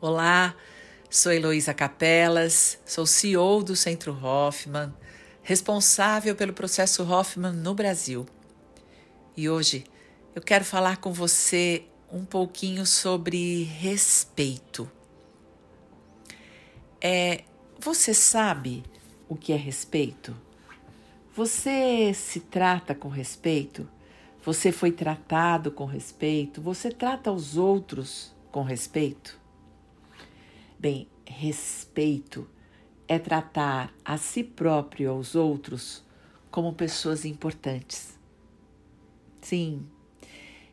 Olá, sou Heloísa Capelas, sou CEO do Centro Hoffman, responsável pelo processo Hoffman no Brasil. E hoje eu quero falar com você um pouquinho sobre respeito. É, você sabe o que é respeito? Você se trata com respeito? Você foi tratado com respeito? Você trata os outros com respeito? Bem, respeito é tratar a si próprio e aos outros como pessoas importantes. Sim,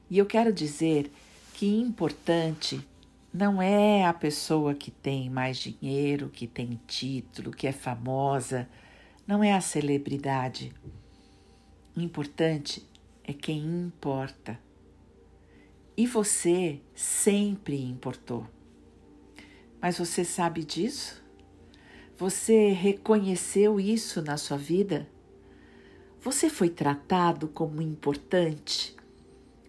e eu quero dizer que importante não é a pessoa que tem mais dinheiro, que tem título, que é famosa, não é a celebridade. Importante é quem importa. E você sempre importou. Mas você sabe disso? Você reconheceu isso na sua vida? Você foi tratado como importante?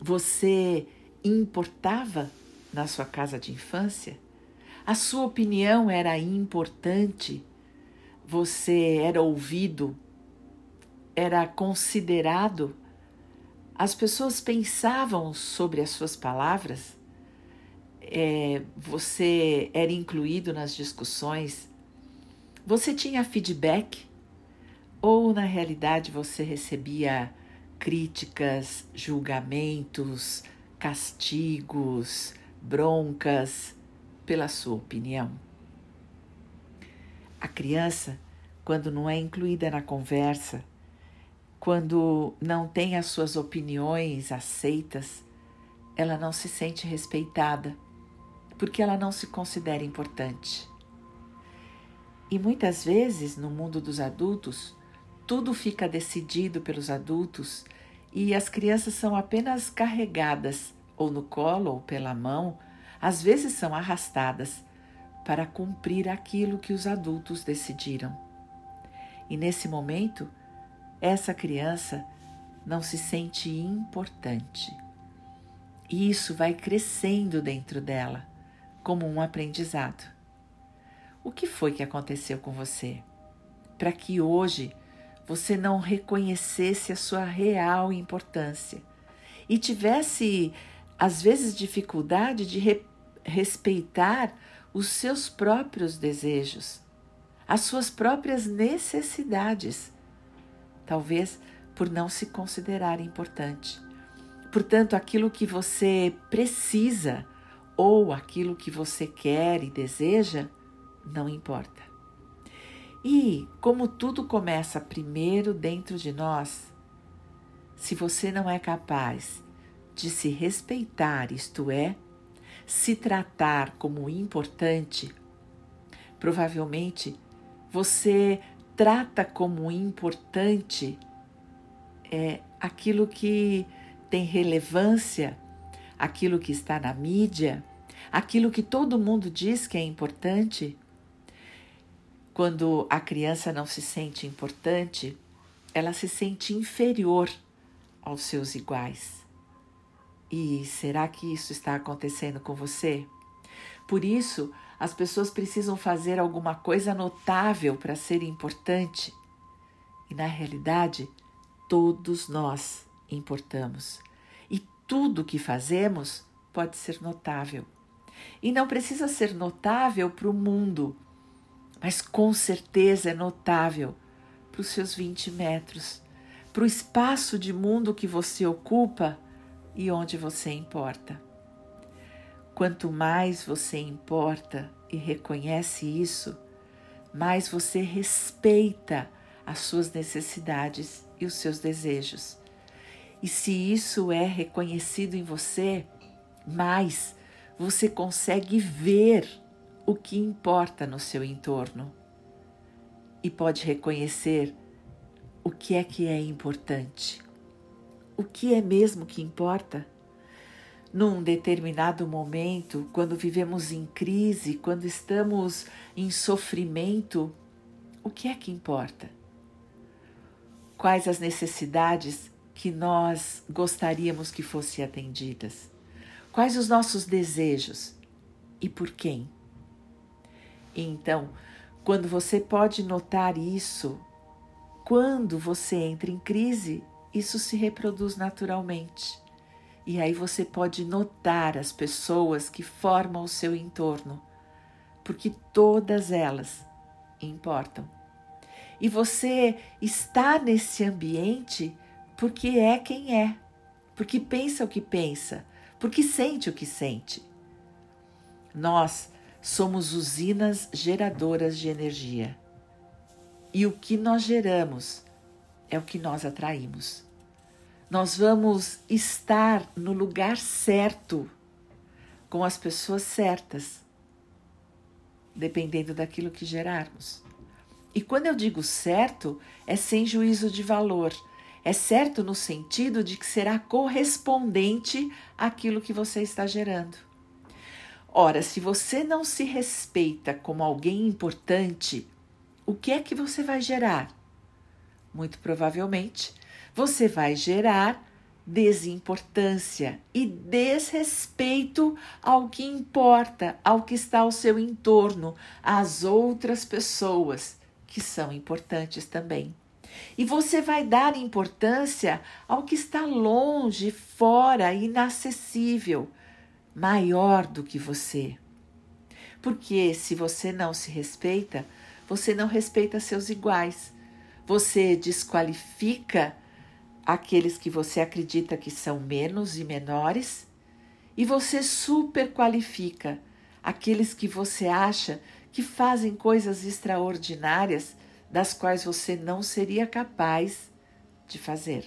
Você importava na sua casa de infância? A sua opinião era importante? Você era ouvido? Era considerado? As pessoas pensavam sobre as suas palavras? É, você era incluído nas discussões? Você tinha feedback? Ou na realidade você recebia críticas, julgamentos, castigos, broncas pela sua opinião? A criança, quando não é incluída na conversa, quando não tem as suas opiniões aceitas, ela não se sente respeitada porque ela não se considera importante. E muitas vezes, no mundo dos adultos, tudo fica decidido pelos adultos e as crianças são apenas carregadas, ou no colo ou pela mão, às vezes são arrastadas para cumprir aquilo que os adultos decidiram. E nesse momento, essa criança não se sente importante. E isso vai crescendo dentro dela como um aprendizado. O que foi que aconteceu com você? Para que hoje você não reconhecesse a sua real importância e tivesse, às vezes, dificuldade de re respeitar os seus próprios desejos, as suas próprias necessidades, talvez por não se considerar importante. Portanto, aquilo que você precisa ou aquilo que você quer e deseja, não importa. E como tudo começa primeiro dentro de nós, se você não é capaz de se respeitar, isto é, se tratar como importante, provavelmente você trata como importante é, aquilo que tem relevância aquilo que está na mídia, aquilo que todo mundo diz que é importante. Quando a criança não se sente importante, ela se sente inferior aos seus iguais. E será que isso está acontecendo com você? Por isso, as pessoas precisam fazer alguma coisa notável para ser importante. E na realidade, todos nós importamos tudo que fazemos pode ser notável. E não precisa ser notável para o mundo, mas com certeza é notável para os seus 20 metros, para o espaço de mundo que você ocupa e onde você importa. Quanto mais você importa e reconhece isso, mais você respeita as suas necessidades e os seus desejos e se isso é reconhecido em você, mais você consegue ver o que importa no seu entorno e pode reconhecer o que é que é importante. O que é mesmo que importa? Num determinado momento, quando vivemos em crise, quando estamos em sofrimento, o que é que importa? Quais as necessidades que nós gostaríamos que fossem atendidas? Quais os nossos desejos e por quem? Então, quando você pode notar isso, quando você entra em crise, isso se reproduz naturalmente. E aí você pode notar as pessoas que formam o seu entorno, porque todas elas importam. E você está nesse ambiente porque é quem é, porque pensa o que pensa, porque sente o que sente. Nós somos usinas geradoras de energia. E o que nós geramos é o que nós atraímos. Nós vamos estar no lugar certo, com as pessoas certas, dependendo daquilo que gerarmos. E quando eu digo certo, é sem juízo de valor. É certo no sentido de que será correspondente àquilo que você está gerando. Ora, se você não se respeita como alguém importante, o que é que você vai gerar? Muito provavelmente, você vai gerar desimportância e desrespeito ao que importa, ao que está ao seu entorno, às outras pessoas que são importantes também. E você vai dar importância ao que está longe, fora, inacessível maior do que você. Porque se você não se respeita, você não respeita seus iguais. Você desqualifica aqueles que você acredita que são menos e menores, e você superqualifica aqueles que você acha que fazem coisas extraordinárias das quais você não seria capaz de fazer.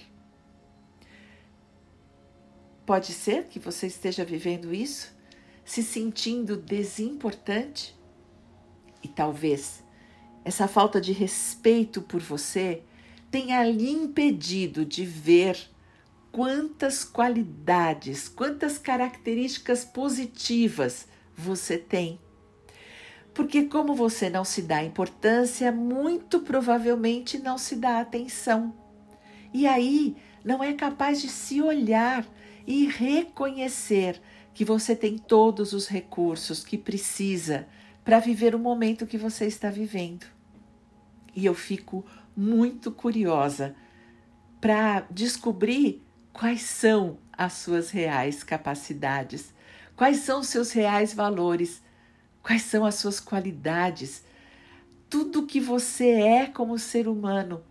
Pode ser que você esteja vivendo isso, se sentindo desimportante? E talvez essa falta de respeito por você tenha lhe impedido de ver quantas qualidades, quantas características positivas você tem. Porque, como você não se dá importância, muito provavelmente não se dá atenção. E aí não é capaz de se olhar e reconhecer que você tem todos os recursos que precisa para viver o momento que você está vivendo. E eu fico muito curiosa para descobrir quais são as suas reais capacidades, quais são os seus reais valores, quais são as suas qualidades, tudo que você é como ser humano.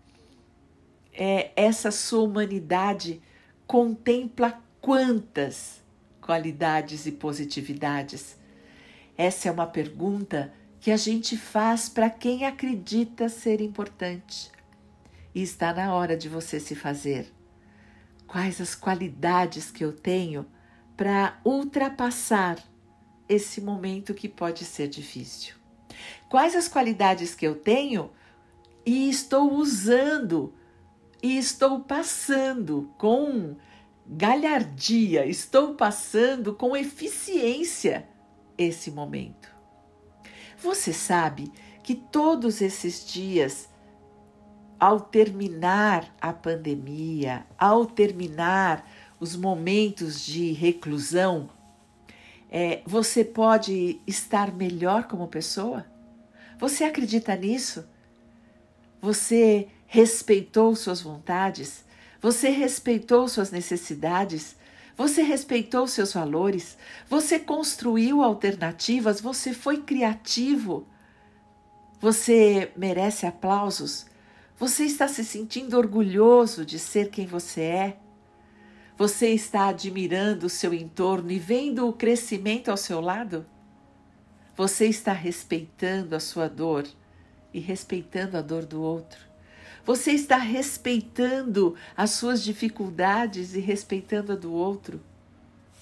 É, essa sua humanidade contempla quantas qualidades e positividades? Essa é uma pergunta que a gente faz para quem acredita ser importante. E está na hora de você se fazer. Quais as qualidades que eu tenho para ultrapassar esse momento que pode ser difícil? Quais as qualidades que eu tenho e estou usando e estou passando com galhardia, estou passando com eficiência esse momento. Você sabe que todos esses dias, ao terminar a pandemia, ao terminar os momentos de reclusão, é, você pode estar melhor como pessoa? Você acredita nisso? Você respeitou suas vontades? Você respeitou suas necessidades? Você respeitou seus valores? Você construiu alternativas? Você foi criativo? Você merece aplausos? Você está se sentindo orgulhoso de ser quem você é? Você está admirando o seu entorno e vendo o crescimento ao seu lado? Você está respeitando a sua dor e respeitando a dor do outro? Você está respeitando as suas dificuldades e respeitando a do outro?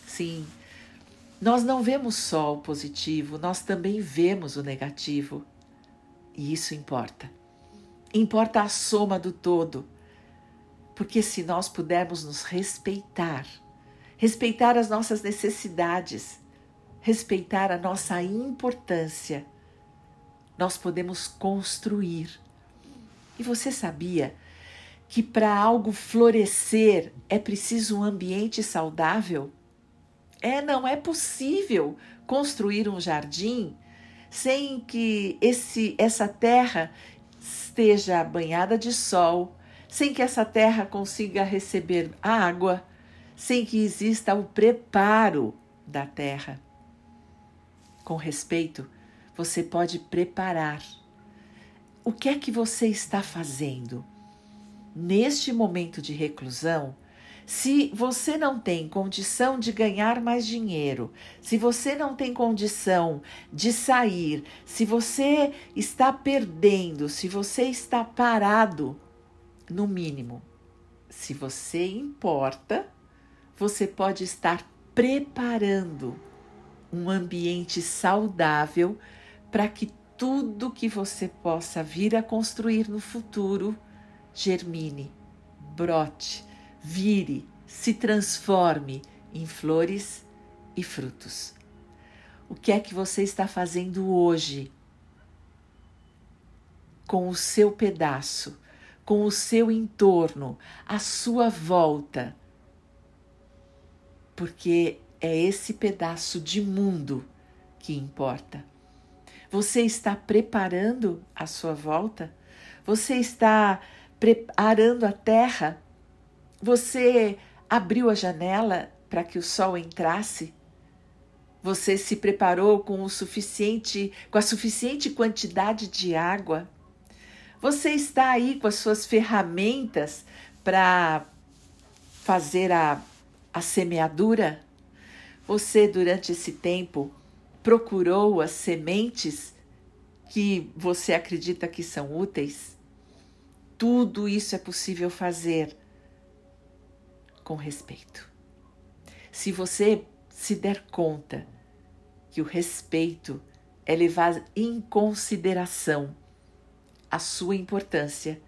Sim, nós não vemos só o positivo, nós também vemos o negativo. E isso importa. Importa a soma do todo. Porque se nós pudermos nos respeitar, respeitar as nossas necessidades, respeitar a nossa importância, nós podemos construir e você sabia que para algo florescer é preciso um ambiente saudável? É, não é possível construir um jardim sem que esse, essa terra esteja banhada de sol, sem que essa terra consiga receber água, sem que exista o preparo da terra. Com respeito, você pode preparar. O que é que você está fazendo? Neste momento de reclusão, se você não tem condição de ganhar mais dinheiro, se você não tem condição de sair, se você está perdendo, se você está parado, no mínimo, se você importa, você pode estar preparando um ambiente saudável para que tudo que você possa vir a construir no futuro germine, brote, vire, se transforme em flores e frutos. O que é que você está fazendo hoje com o seu pedaço, com o seu entorno, a sua volta? Porque é esse pedaço de mundo que importa. Você está preparando a sua volta? Você está preparando a terra? Você abriu a janela para que o sol entrasse? Você se preparou com o suficiente, com a suficiente quantidade de água? Você está aí com as suas ferramentas para fazer a, a semeadura? Você, durante esse tempo, procurou as sementes que você acredita que são úteis? Tudo isso é possível fazer com respeito. Se você se der conta que o respeito é levar em consideração a sua importância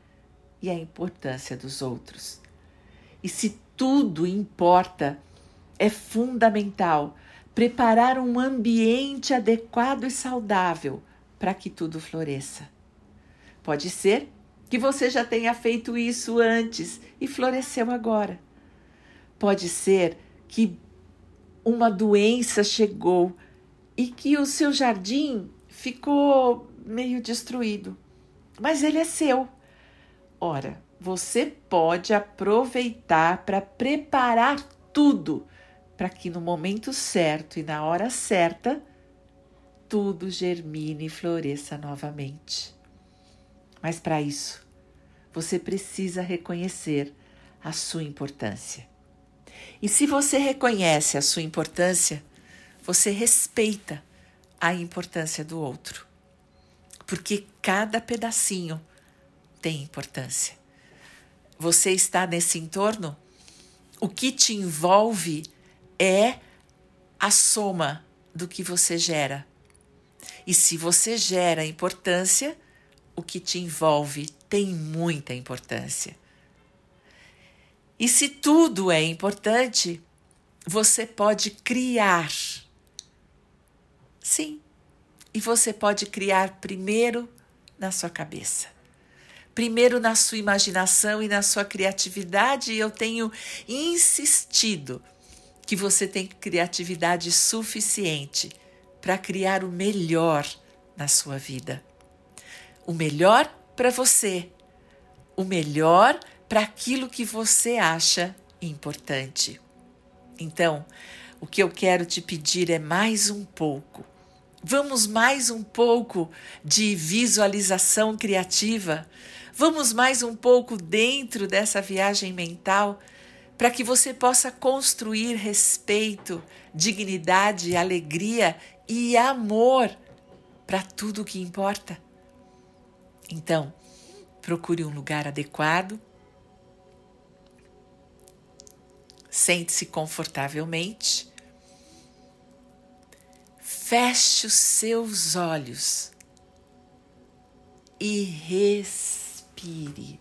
e a importância dos outros. E se tudo importa, é fundamental preparar um ambiente adequado e saudável para que tudo floresça. Pode ser que você já tenha feito isso antes e floresceu agora. Pode ser que uma doença chegou e que o seu jardim ficou meio destruído, mas ele é seu. Ora, você pode aproveitar para preparar tudo para que no momento certo e na hora certa tudo germine e floresça novamente. Mas para isso, você precisa reconhecer a sua importância. E se você reconhece a sua importância, você respeita a importância do outro. Porque cada pedacinho tem importância. Você está nesse entorno? O que te envolve é a soma do que você gera. E se você gera importância, o que te envolve tem muita importância. E se tudo é importante, você pode criar. Sim, e você pode criar primeiro na sua cabeça. Primeiro na sua imaginação e na sua criatividade, eu tenho insistido que você tem criatividade suficiente para criar o melhor na sua vida. O melhor para você, o melhor para aquilo que você acha importante. Então, o que eu quero te pedir é mais um pouco. Vamos mais um pouco de visualização criativa. Vamos mais um pouco dentro dessa viagem mental para que você possa construir respeito, dignidade, alegria e amor para tudo o que importa. Então, procure um lugar adequado, sente-se confortavelmente, feche os seus olhos e respire.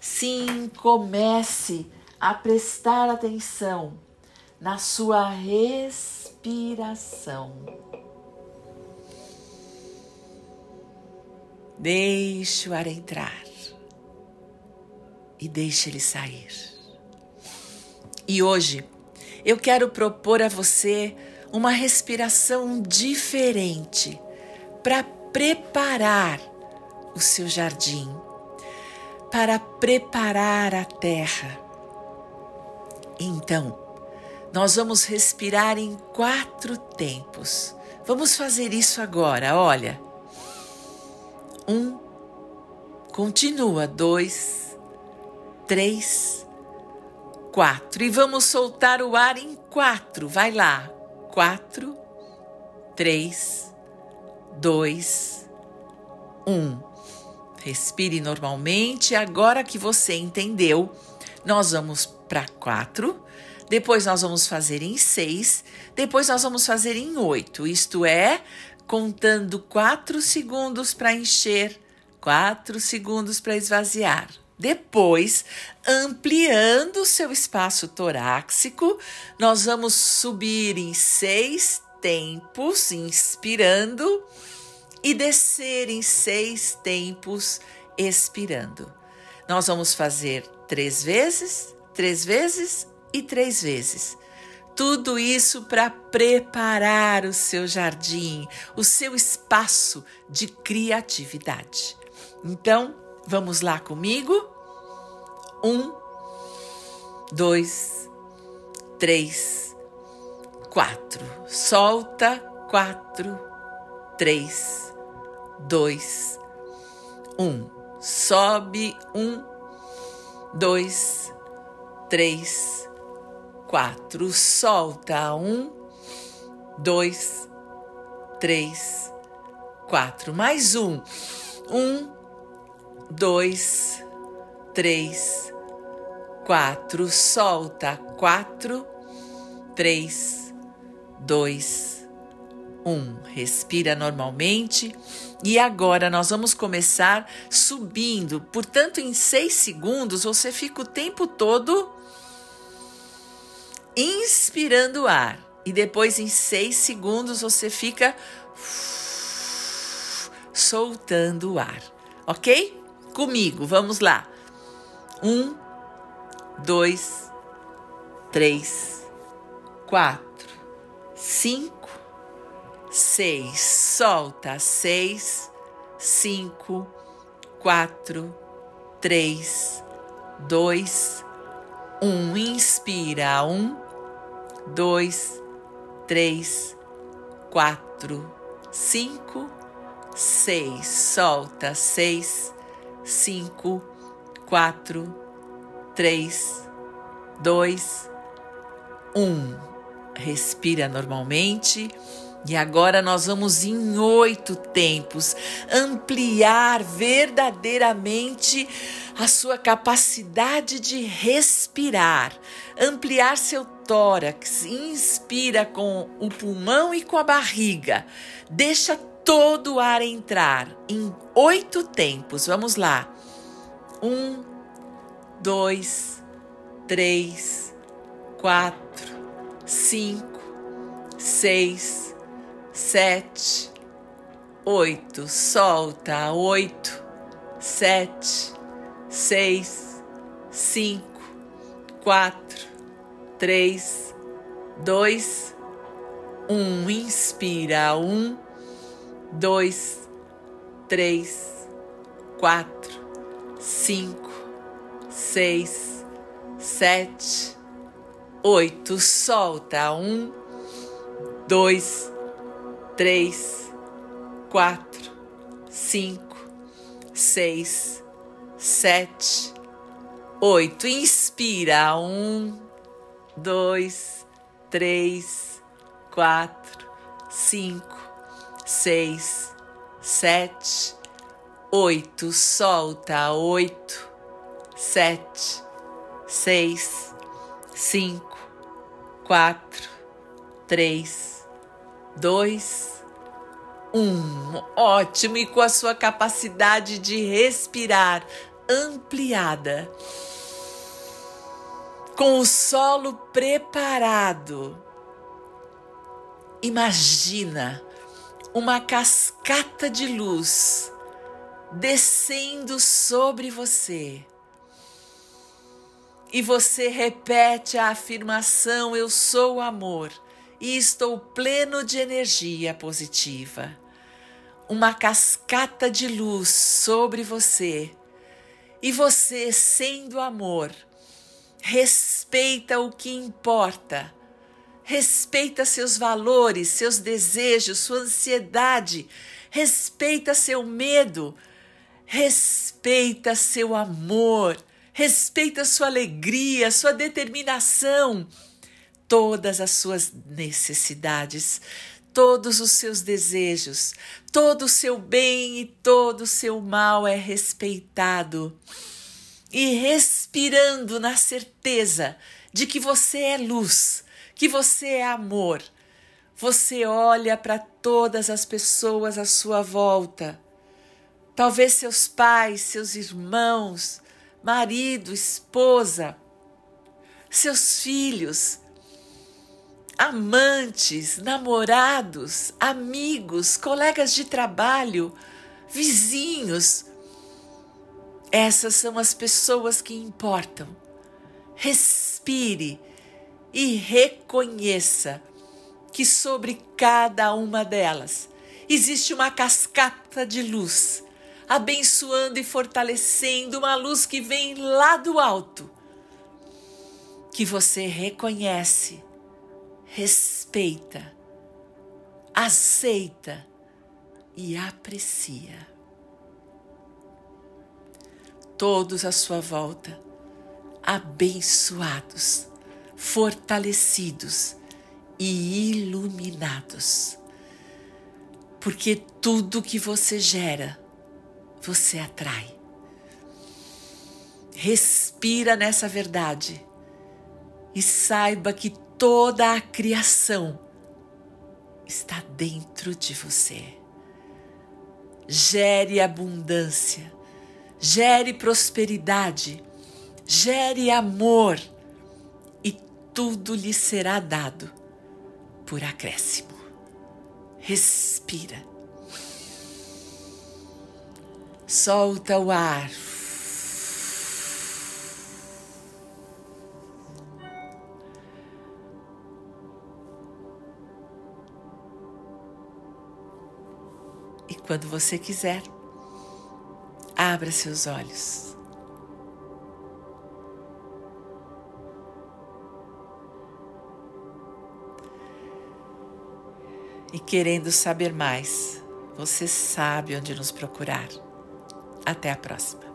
Sim, comece a prestar atenção na sua respiração. Deixe o ar entrar e deixe ele sair. E hoje eu quero propor a você uma respiração diferente para preparar o seu jardim, para preparar a terra. Então, nós vamos respirar em quatro tempos. Vamos fazer isso agora, olha. Um, continua, dois, três, quatro. E vamos soltar o ar em quatro. Vai lá. Quatro, três, dois, um. Respire normalmente. Agora que você entendeu, nós vamos para quatro. Depois nós vamos fazer em seis. Depois nós vamos fazer em oito. Isto é, contando quatro segundos para encher, quatro segundos para esvaziar. Depois, ampliando o seu espaço torácico, nós vamos subir em seis tempos, inspirando, e descer em seis tempos, expirando. Nós vamos fazer três vezes, três vezes e três vezes. Tudo isso para preparar o seu jardim, o seu espaço de criatividade. Então, Vamos lá comigo? Um, dois, três, quatro. Solta. Quatro, três, dois, um. Sobe. Um, dois, três, quatro. Solta. Um, dois, três, quatro. Mais um. Um, dois, três, quatro. Solta. Quatro, três, dois, um. Respira normalmente. E agora nós vamos começar subindo. Portanto, em seis segundos você fica o tempo todo inspirando ar. E depois, em seis segundos, você fica soltando o ar. Ok? comigo. Vamos lá. Um, dois, três, quatro, cinco, seis. Solta. Seis, cinco, quatro, três, dois, um. Inspira. Um, dois, três, quatro, cinco, seis. Solta. Seis cinco, quatro, três, dois, um. Respira normalmente. E agora nós vamos em oito tempos ampliar verdadeiramente a sua capacidade de respirar, ampliar seu tórax, inspira com o pulmão e com a barriga, deixa todo o ar entrar em oito tempos. Vamos lá. Um, dois, três, quatro, cinco, seis, sete, oito. Solta. Oito, sete, seis, cinco, quatro, três, dois, um. Inspira. Um dois, três, quatro, cinco, seis, sete, oito. Solta. Um, dois, três, quatro, cinco, seis, sete, oito. Inspira. Um, dois, três, quatro, cinco seis, sete, oito. Solta. Oito, sete, seis, cinco, quatro, três, dois, um. Ótimo! E com a sua capacidade de respirar ampliada, com o solo preparado, imagina uma cascata de luz descendo sobre você. E você repete a afirmação: Eu sou amor e estou pleno de energia positiva. uma cascata de luz sobre você. E você, sendo amor, respeita o que importa, respeita seus valores, seus desejos, sua ansiedade, respeita seu medo, respeita seu amor, respeita sua alegria, sua determinação, todas as suas necessidades todos os seus desejos, todo o seu bem e todo o seu mal é respeitado. E respirando na certeza de que você é luz, que você é amor, você olha para todas as pessoas à sua volta. Talvez seus pais, seus irmãos, marido, esposa, seus filhos, amantes, namorados, amigos, colegas de trabalho, vizinhos. Essas são as pessoas que importam. Respire e reconheça que sobre cada uma delas existe uma cascata de luz, abençoando e fortalecendo uma luz que vem lá do alto, que você reconhece respeita, aceita e aprecia. Todos à sua volta, abençoados, fortalecidos e iluminados. Porque tudo que você gera, você atrai. Respira nessa verdade e saiba que toda a criação está dentro de você. Gere abundância, gere prosperidade, gere amor e tudo lhe será dado por acréscimo. Respira. Solta o ar E quando você quiser, abra seus olhos. E querendo saber mais, você sabe onde nos procurar. Até a próxima.